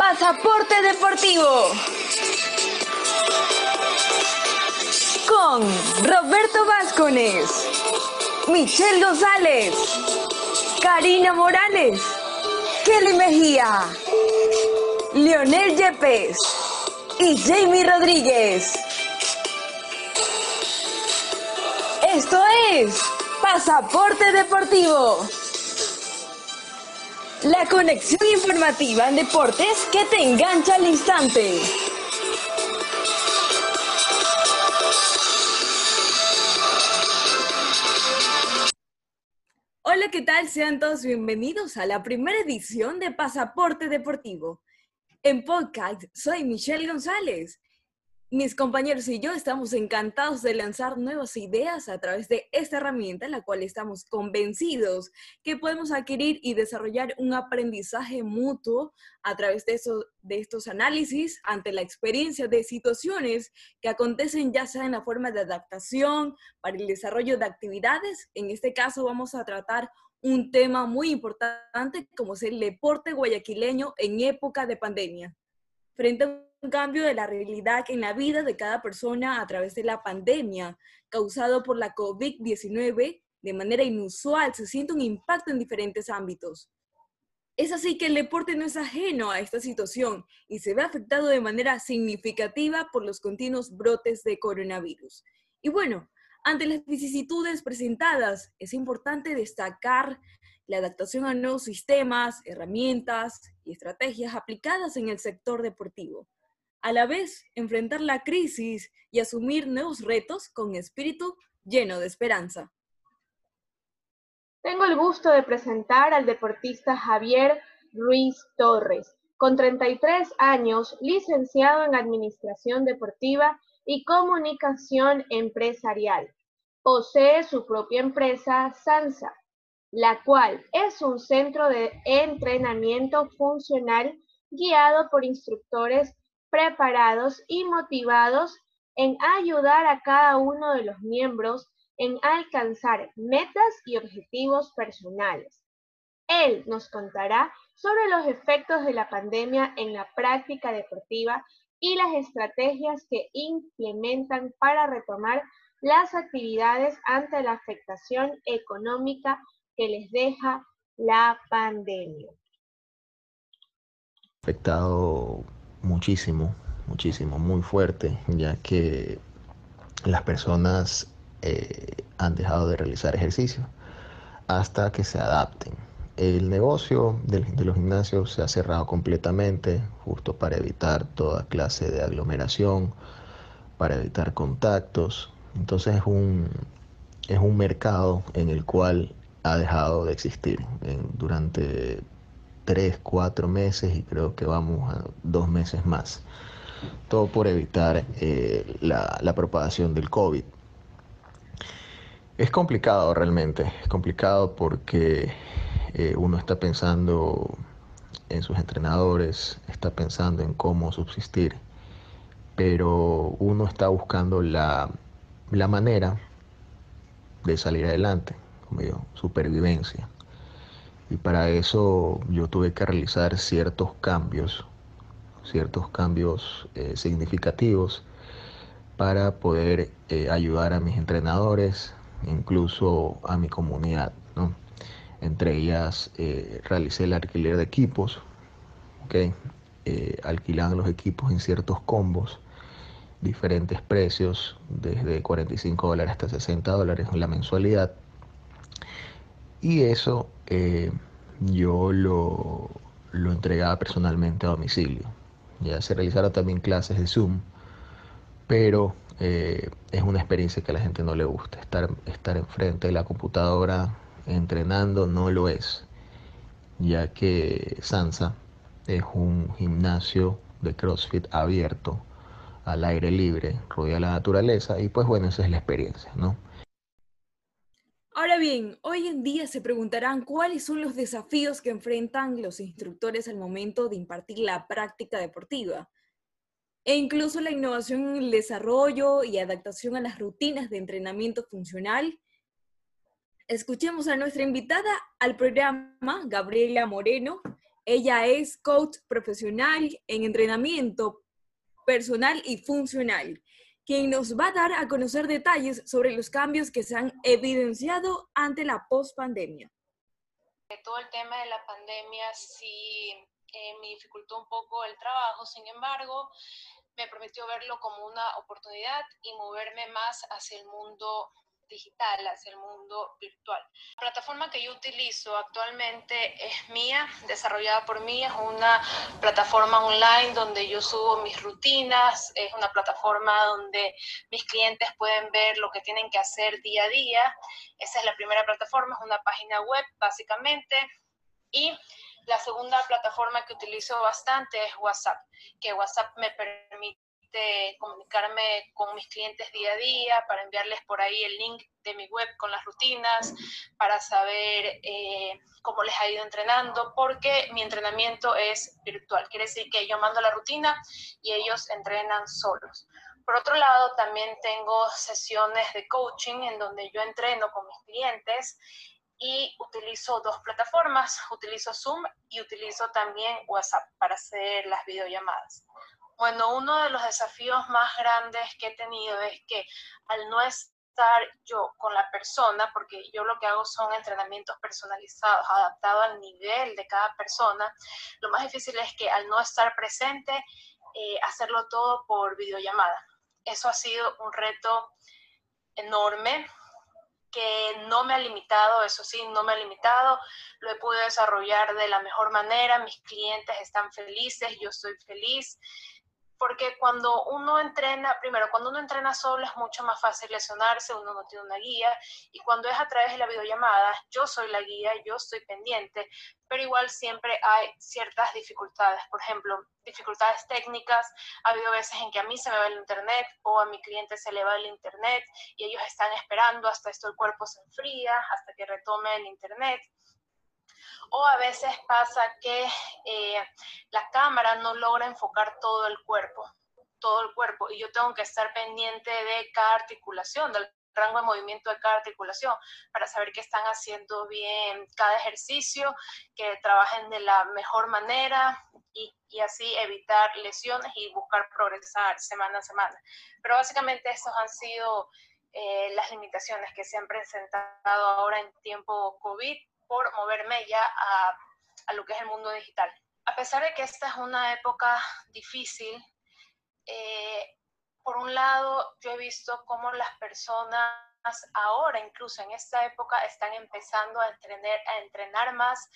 Pasaporte Deportivo. Con Roberto Vázquez, Michelle González, Karina Morales, Kelly Mejía, Leonel Yepes y Jamie Rodríguez. Esto es Pasaporte Deportivo. La conexión informativa en deportes que te engancha al instante. Hola, ¿qué tal? Sean todos bienvenidos a la primera edición de Pasaporte Deportivo. En podcast soy Michelle González mis compañeros y yo estamos encantados de lanzar nuevas ideas a través de esta herramienta, en la cual estamos convencidos que podemos adquirir y desarrollar un aprendizaje mutuo a través de, de estos análisis ante la experiencia de situaciones que acontecen ya sea en la forma de adaptación, para el desarrollo de actividades. En este caso vamos a tratar un tema muy importante como es el deporte guayaquileño en época de pandemia. Frente un cambio de la realidad en la vida de cada persona a través de la pandemia causado por la COVID-19, de manera inusual se siente un impacto en diferentes ámbitos. Es así que el deporte no es ajeno a esta situación y se ve afectado de manera significativa por los continuos brotes de coronavirus. Y bueno, ante las vicisitudes presentadas, es importante destacar la adaptación a nuevos sistemas, herramientas y estrategias aplicadas en el sector deportivo a la vez enfrentar la crisis y asumir nuevos retos con espíritu lleno de esperanza. Tengo el gusto de presentar al deportista Javier Ruiz Torres, con 33 años, licenciado en Administración Deportiva y Comunicación Empresarial. Posee su propia empresa, Sansa, la cual es un centro de entrenamiento funcional guiado por instructores preparados y motivados en ayudar a cada uno de los miembros en alcanzar metas y objetivos personales. Él nos contará sobre los efectos de la pandemia en la práctica deportiva y las estrategias que implementan para retomar las actividades ante la afectación económica que les deja la pandemia. Afectado muchísimo, muchísimo, muy fuerte, ya que las personas eh, han dejado de realizar ejercicio hasta que se adapten. El negocio de, los gimnasios se ha cerrado completamente, justo para evitar toda clase de aglomeración, para evitar contactos. Entonces es un, es un mercado en el cual ha dejado de existir durante tres, cuatro meses y creo que vamos a dos meses más. Todo por evitar eh, la, propagación del COVID. Es complicado realmente, es complicado porque eh, uno está pensando en sus entrenadores, está pensando en cómo subsistir, pero uno está buscando la, la manera de salir adelante, como digo, supervivencia. Y para eso yo tuve que realizar ciertos cambios, ciertos cambios eh, significativos para poder eh, ayudar a mis entrenadores, incluso a mi comunidad. Entre ellas eh, realicé el alquiler de equipos, ¿okay? alquilando los equipos en ciertos combos, diferentes precios, desde 45 dólares hasta 60 dólares la mensualidad. Y eso eh, yo lo, entregaba personalmente a domicilio. Ya se realizaron también clases de Zoom, pero eh, es una experiencia que a la gente no le gusta. Estar, estar enfrente de la computadora entrenando no lo es, ya que Sansa es un gimnasio de CrossFit abierto al aire libre, rodeado de la naturaleza, y pues bueno, esa es la experiencia, ¿no? Ahora bien, hoy en día se preguntarán cuáles son los desafíos que enfrentan los instructores al momento de impartir la práctica deportiva. E incluso la innovación en el desarrollo y adaptación a las rutinas de entrenamiento funcional. Escuchemos a nuestra invitada al programa, Gabriela Moreno. Ella es coach profesional en entrenamiento personal y funcional, quien nos va a dar a conocer detalles sobre los cambios que se han evidenciado ante la pospandemia. Todo el tema de la pandemia sí eh, me dificultó un poco el trabajo, sin embargo, me permitió verlo como una oportunidad y moverme más hacia el mundo digital, hacia el mundo virtual. La plataforma que yo utilizo actualmente es mía, desarrollada por mí, es una plataforma online donde yo subo mis rutinas, es una plataforma donde mis clientes pueden ver lo que tienen que hacer día a día. Esa es la primera plataforma, es una página web básicamente. Y la segunda plataforma que utilizo bastante es WhatsApp, que WhatsApp me permite comunicarme con mis clientes día a día, para enviarles por ahí el link de mi web con las rutinas, para saber eh, cómo les ha ido entrenando, porque mi entrenamiento es virtual. Quiere decir que yo mando la rutina y ellos entrenan solos. Por otro lado, también tengo sesiones de coaching en donde yo entreno con mis clientes y utilizo dos plataformas, utilizo Zoom y utilizo también WhatsApp para hacer las videollamadas. Bueno, uno de los desafíos más grandes que he tenido es que al no estar yo con la persona, porque yo lo que hago son entrenamientos personalizados, adaptados al nivel de cada persona, lo más difícil es que al no estar presente, eh, hacerlo todo por videollamada. Eso ha sido un reto enorme que no me ha limitado, eso sí, no me ha limitado, lo he podido desarrollar de la mejor manera, mis clientes están felices, yo estoy feliz, porque cuando uno entrena, primero, cuando uno entrena solo es mucho más fácil lesionarse, uno no tiene una guía, y cuando es a través de la videollamada, yo soy la guía, yo estoy pendiente, pero igual siempre hay ciertas dificultades, por ejemplo, dificultades técnicas, ha habido veces en que a mí se me va el internet o a mi cliente se le va el internet y ellos están esperando hasta esto el cuerpo se enfría, hasta que retome el internet o a veces pasa que eh, la cámara no logra enfocar todo el cuerpo, todo el cuerpo, y yo tengo que estar pendiente de cada articulación, del rango de movimiento de cada articulación para saber que están haciendo bien cada ejercicio, que trabajen de la mejor manera y, así evitar lesiones y buscar progresar semana a semana. Pero básicamente estas han sido eh, las limitaciones que se han presentado ahora en tiempo COVID por moverme ya a, a lo que es el mundo digital. A pesar de que esta es una época difícil, eh, por un lado, yo he visto cómo las personas ahora, incluso en esta época, están empezando a entrenar, a entrenar más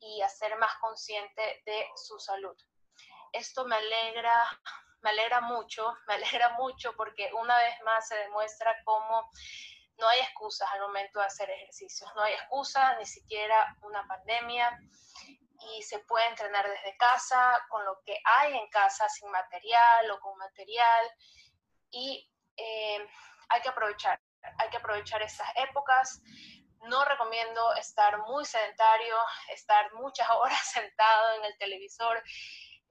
y a ser más consciente de su salud. Esto me alegra, me alegra mucho, me alegra mucho porque una vez más se demuestra cómo no hay excusas al momento de hacer ejercicios, no hay excusa, ni siquiera una pandemia, y se puede entrenar desde casa, con lo que hay en casa, sin material o con material, y eh, hay que aprovechar, hay que aprovechar estas épocas. No recomiendo estar muy sedentario, estar muchas horas sentado en el televisor.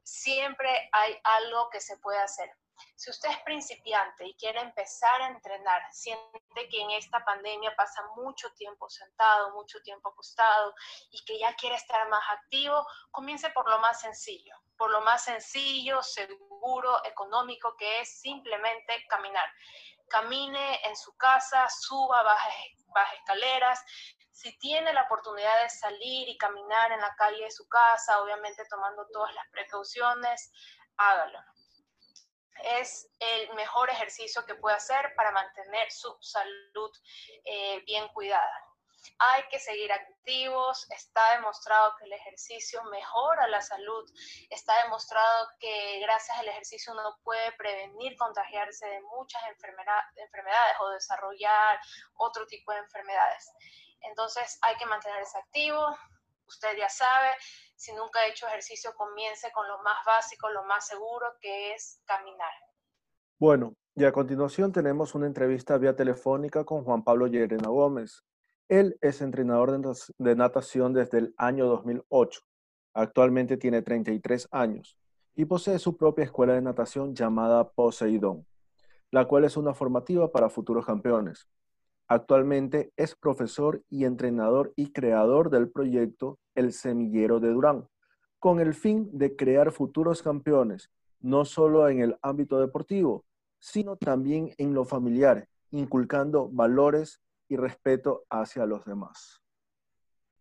Siempre hay algo que se puede hacer. Si usted es principiante y quiere empezar a entrenar, siente que en esta pandemia pasa mucho tiempo sentado, mucho tiempo acostado y que ya quiere estar más activo, comience por lo más sencillo, por lo más sencillo, seguro, económico, que es simplemente caminar. Camine en su casa, suba, baja, baja escaleras, si tiene la oportunidad de salir y caminar en la calle de su casa, obviamente tomando todas las precauciones, hágalo es el mejor ejercicio que puede hacer para mantener su salud eh, bien cuidada. Hay que seguir activos, está demostrado que el ejercicio mejora la salud, está demostrado que gracias al ejercicio uno puede prevenir contagiarse de muchas enfermedades o desarrollar otro tipo de enfermedades. Entonces hay que mantenerse activo, usted ya sabe, si nunca ha hecho ejercicio, comience con lo más básico, lo más seguro, que es caminar. Bueno, y a continuación tenemos una entrevista vía telefónica con Juan Pablo Llerena Gómez. Él es entrenador de natación desde el año 2008. Actualmente tiene 33 años y posee su propia escuela de natación llamada Poseidón, la cual es una formativa para futuros campeones. Actualmente es profesor y entrenador y creador del proyecto El Semillero de Durán, con el fin de crear futuros campeones, no solo en el ámbito deportivo, sino también en lo familiar, inculcando valores y respeto hacia los demás.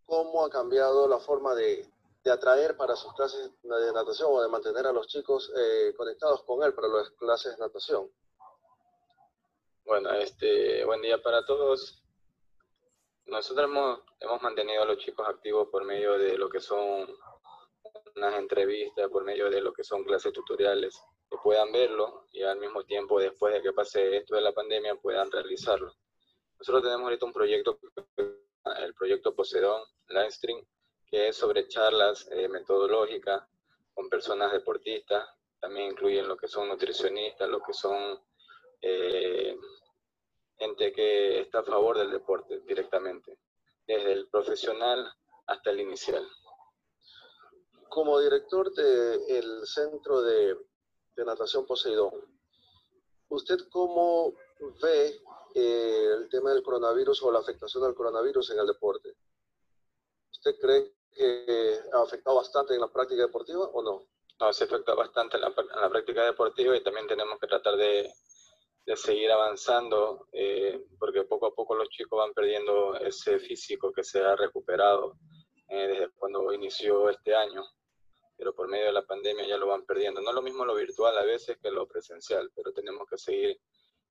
¿Cómo ha cambiado la forma de, atraer para sus clases de natación o de mantener a los chicos eh, conectados con él para las clases de natación? Bueno, este, buen día para todos. Nosotros hemos, hemos mantenido a los chicos activos por medio de lo que son unas entrevistas, por medio de lo que son clases tutoriales, que puedan verlo y al mismo tiempo, después de que pase esto de la pandemia, puedan realizarlo. Nosotros tenemos ahorita un proyecto, el proyecto Poseidón Livestream, que es sobre charlas eh, metodológicas con personas deportistas, también incluyen lo que son nutricionistas, lo que son eh, gente que está a favor del deporte directamente, desde el profesional hasta el inicial. Como director del Centro de, Natación Poseidón, ¿usted cómo ve eh, el tema del coronavirus o la afectación del coronavirus en el deporte? ¿Usted cree que ha afectado bastante en la práctica deportiva o no? No, se afecta bastante en la práctica deportiva y también tenemos que tratar de, de seguir avanzando, eh, porque poco a poco los chicos van perdiendo ese físico que se ha recuperado eh, desde cuando inició este año, pero por medio de la pandemia ya lo van perdiendo. No es lo mismo lo virtual a veces que lo presencial, pero tenemos que seguir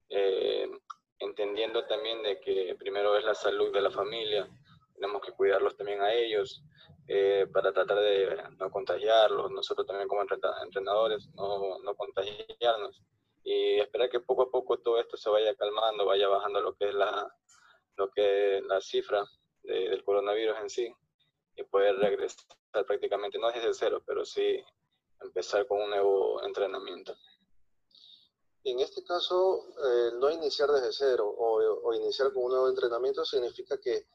eh, entendiendo también de que primero es la salud de la familia, tenemos que cuidarlos también a ellos para tratar de no contagiarlos, nosotros también como entrenadores no, no contagiarnos y esperar que poco a poco todo esto se vaya calmando, vaya bajando lo que es la, lo que la cifra del coronavirus en sí y poder regresar prácticamente, no desde cero, pero sí empezar con un nuevo entrenamiento. En este caso, eh, no iniciar desde cero o, o, iniciar con un nuevo entrenamiento significa que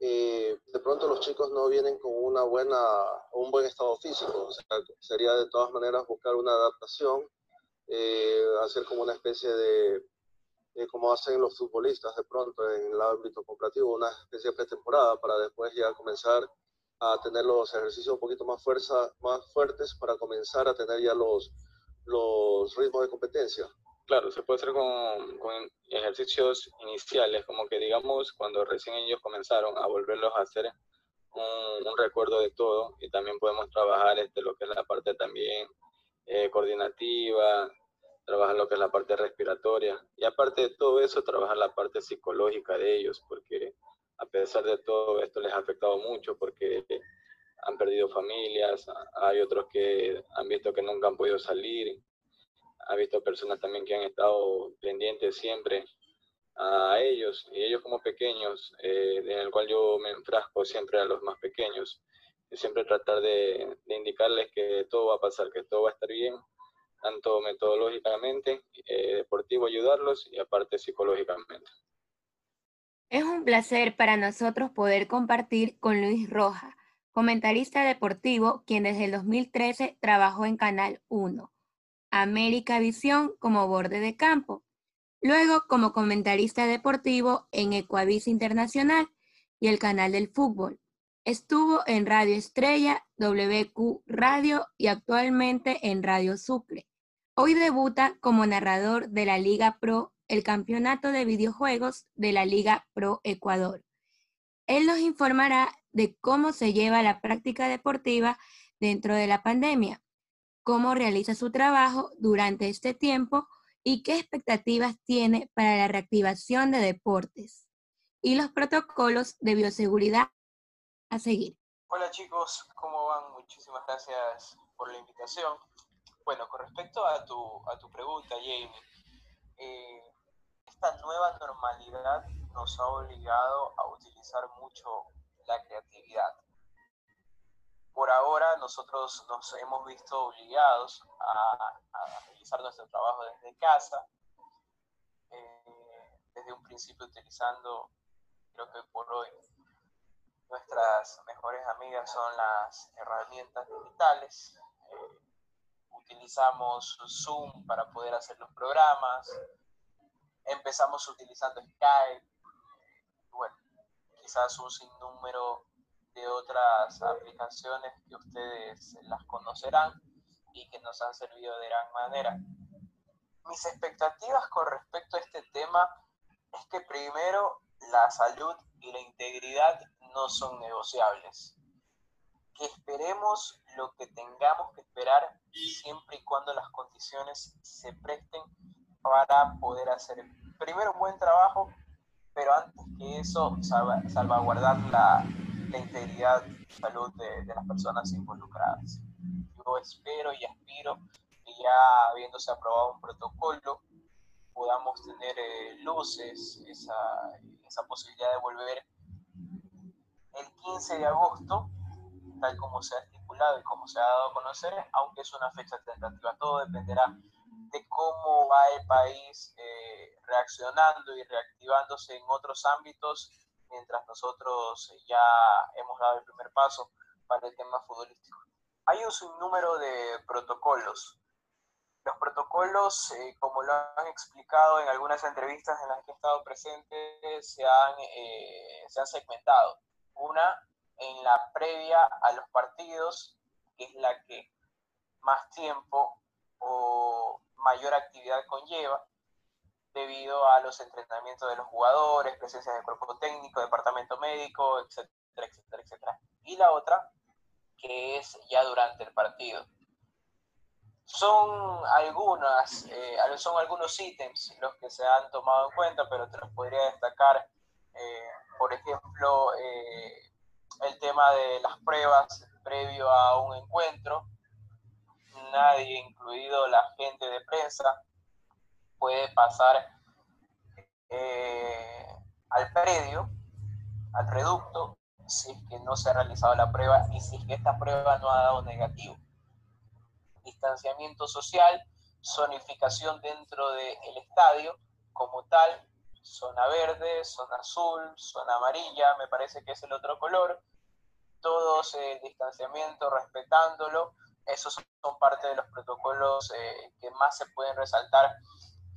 eh, de pronto los chicos no vienen con una buena, un buen estado físico. O sea, sería de todas maneras buscar una adaptación eh, hacer como una especie de, como hacen los futbolistas de pronto en el ámbito cooperativo, una especie de pretemporada para después ya comenzar a tener los ejercicios un poquito más, fuerza, más fuertes para comenzar a tener ya los, los ritmos de competencia. Claro, se puede hacer con, con, ejercicios iniciales, como que digamos cuando recién ellos comenzaron a volverlos a hacer un, un recuerdo de todo y también podemos trabajar este, lo que es la parte también eh, coordinativa, trabajar lo que es la parte respiratoria. Y aparte de todo eso, trabajar la parte psicológica de ellos, porque a pesar de todo esto les ha afectado mucho porque han perdido familias, hay otros que han visto que nunca han podido salir, ha visto personas también que han estado pendientes siempre a ellos y ellos como pequeños, eh, en el cual yo me enfrasco siempre a los más pequeños, y siempre tratar de, de indicarles que todo va a pasar, que todo va a estar bien tanto metodológicamente, eh, deportivo ayudarlos y aparte psicológicamente. Es un placer para nosotros poder compartir con Luis Roja, comentarista deportivo, quien desde el 2013 trabajó en Canal 1, América Visión como borde de campo, luego como comentarista deportivo en Ecuavis Internacional y el canal del fútbol. Estuvo en Radio Estrella, WQ Radio y actualmente en Radio Suple. Hoy debuta como narrador de la Liga Pro, el campeonato de videojuegos de la Liga Pro Ecuador. Él nos informará de cómo se lleva la práctica deportiva dentro de la pandemia, cómo realiza su trabajo durante este tiempo y qué expectativas tiene para la reactivación de deportes y los protocolos de bioseguridad a seguir. Hola chicos, ¿cómo van? Muchísimas gracias por la invitación. Bueno, con respecto a tu, a tu pregunta, Jamie, eh, esta nueva normalidad nos ha obligado a utilizar mucho la creatividad. Por ahora nosotros nos hemos visto obligados a, realizar nuestro trabajo desde casa, eh, desde un principio utilizando, creo que por hoy, nuestras mejores amigas son las herramientas digitales. Utilizamos Zoom para poder hacer los programas, empezamos utilizando Skype, bueno, quizás un sinnúmero de otras aplicaciones que ustedes las conocerán y que nos han servido de gran manera. Mis expectativas con respecto a este tema es que primero la salud y la integridad no son negociables. Que esperemos lo que tengamos que esperar siempre y cuando las condiciones se presten para poder hacer primero un buen trabajo, pero antes que eso salvaguardar la, la integridad y salud de, de las personas involucradas. Yo espero y aspiro que ya habiéndose aprobado un protocolo, podamos tener eh, luces, esa, esa posibilidad de volver el 15 de agosto, tal como se ha estipulado y como se ha dado a conocer, aunque es una fecha tentativa. Todo dependerá de cómo va el país eh, reaccionando y reactivándose en otros ámbitos, mientras nosotros ya hemos dado el primer paso para el tema futbolístico. Hay un sinnúmero de protocolos los protocolos, eh, como lo han explicado en algunas entrevistas en las que he estado presente, se han, eh, se han segmentado. Una en la previa a los partidos, que es la que más tiempo o mayor actividad conlleva, debido a los entrenamientos de los jugadores, presencia del cuerpo técnico, departamento médico, etcétera, etcétera, etcétera. Y la otra, que es ya durante el partido son algunas, eh, son algunos ítems los que se han tomado en cuenta, pero te los podría destacar, eh, por ejemplo, eh, el tema de las pruebas previo a un encuentro. Nadie, incluido la gente de prensa, puede pasar al predio, al reducto, si es que no se ha realizado la prueba y si es que esta prueba no ha dado negativo distanciamiento social, zonificación dentro del estadio como tal, zona verde, zona azul, zona amarilla, me parece que es el otro color, todos el distanciamiento, respetándolo, esos son parte de los protocolos eh, que más se pueden resaltar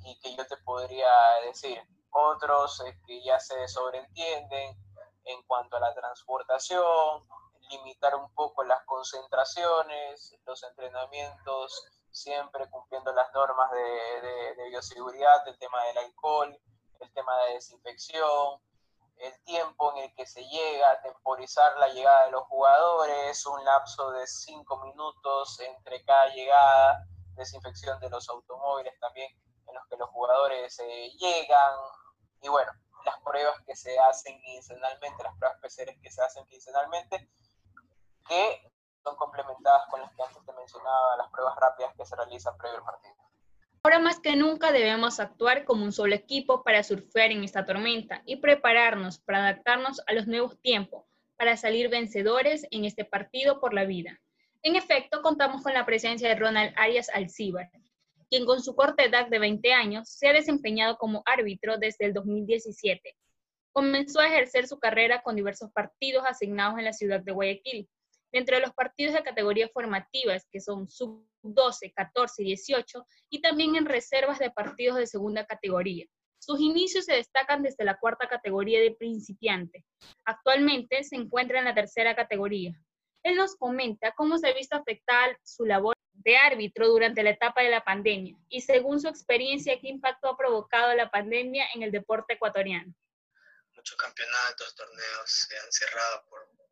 y que yo te podría decir. Otros eh, que ya se sobreentienden en cuanto a la transportación, limitar un poco las concentraciones, los entrenamientos, siempre cumpliendo las normas de, de, bioseguridad, el tema del alcohol, el tema de desinfección, el tiempo en el que se llega, temporizar la llegada de los jugadores, un lapso de cinco minutos entre cada llegada, desinfección de los automóviles también en los que los jugadores eh, llegan, y bueno, las pruebas que se hacen quincenalmente, las pruebas PCR que se hacen quincenalmente, que son complementadas con las que antes te mencionaba, las pruebas rápidas que se realizan previo al. Más que nunca debemos actuar como un solo equipo para surfear en esta tormenta y prepararnos para adaptarnos a los nuevos tiempos, para salir vencedores en este partido por la vida. En efecto, contamos con la presencia de Ronald Arias Alcíbar, quien con su corta edad de 20 años se ha desempeñado como árbitro desde el 2017. Comenzó a ejercer su carrera con diversos partidos asignados en la ciudad de Guayaquil, dentro de los partidos de categorías formativas, que son sub-12, 14 y 18, y también en reservas de partidos de segunda categoría. Sus inicios se destacan desde la cuarta categoría de principiante. Actualmente se encuentra en la tercera categoría. Él nos comenta cómo se ha visto afectada su labor de árbitro durante la etapa de la pandemia y según su experiencia, qué impacto ha provocado la pandemia en el deporte ecuatoriano. Muchos campeonatos, torneos se han cerrado por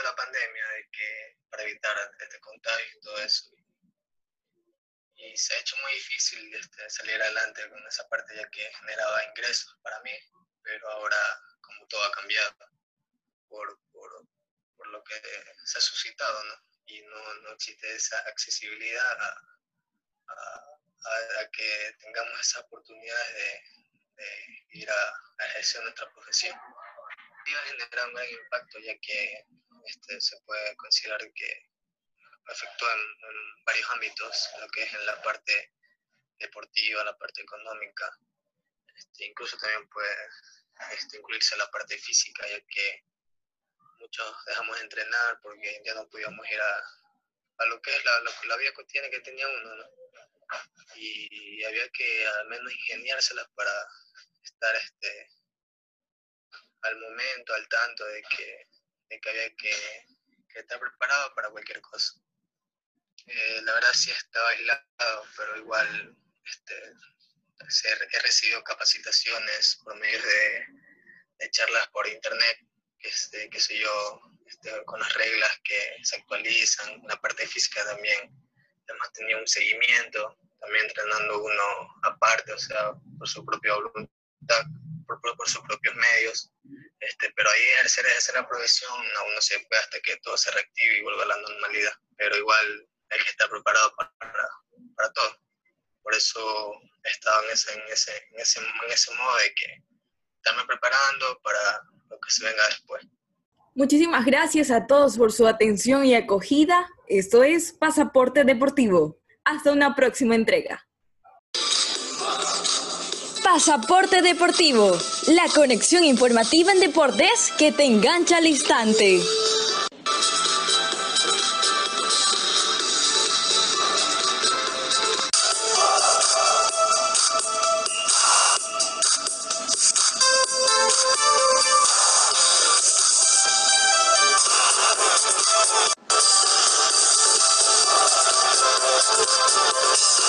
por la pandemia, de que para evitar este contagio y todo eso. Y se ha hecho muy difícil este, salir adelante con esa parte ya que generaba ingresos para mí, pero ahora como todo ha cambiado por, por, por lo que se ha suscitado, ¿no? Y no, no existe esa accesibilidad a, a, a, que tengamos esa oportunidad de, de ir a, a, ejercer nuestra profesión. Iba a generar un gran impacto ya que este, se puede considerar que afectó en, varios ámbitos, lo que es en la parte deportiva, la parte económica, este, incluso también puede este, incluirse la parte física, ya que muchos dejamos de entrenar porque ya no podíamos ir a, lo que es la, la, vida cotidiana que tenía uno, Y había que al menos ingeniárselas para estar este, al momento, al tanto de que de que había que, estar preparado para cualquier cosa. Eh, la verdad sí estaba aislado, pero igual este, he recibido capacitaciones por medio de, charlas por internet, este, qué sé yo, este, con las reglas que se actualizan, la parte física también, además tenía un seguimiento, también entrenando uno aparte, o sea, por su propia voluntad, por, por sus propios medios. Este, pero ahí ejercer, la profesión aún no se puede hasta que todo se reactive y vuelva a la normalidad. Pero igual hay que estar preparado para, para todo. Por eso he estado en ese, en, ese, en, ese, en ese modo de que estarme preparando para lo que se venga después. Muchísimas gracias a todos por su atención y acogida. Esto es Pasaporte Deportivo. Hasta una próxima entrega. Pasaporte Deportivo, la conexión informativa en deportes que te engancha al instante.